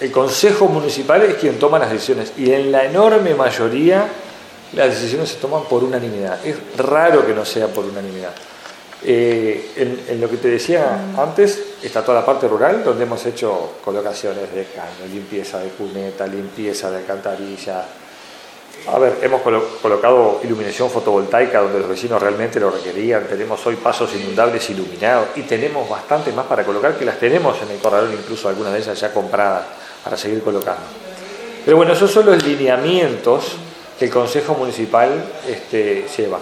el Consejo Municipal es quien toma las decisiones y en la enorme mayoría las decisiones se toman por unanimidad. Es raro que no sea por unanimidad. Eh, en, lo que te decía antes, está toda la parte rural donde hemos hecho colocaciones de caño, limpieza de cuneta, limpieza de alcantarilla. A ver, hemos colocado iluminación fotovoltaica donde los vecinos realmente lo requerían. Tenemos hoy pasos inundables iluminados y tenemos bastante más para colocar que las tenemos en el corredor, incluso algunas de ellas ya compradas para seguir colocando. Pero bueno, esos son los lineamientos que el Consejo Municipal este, lleva.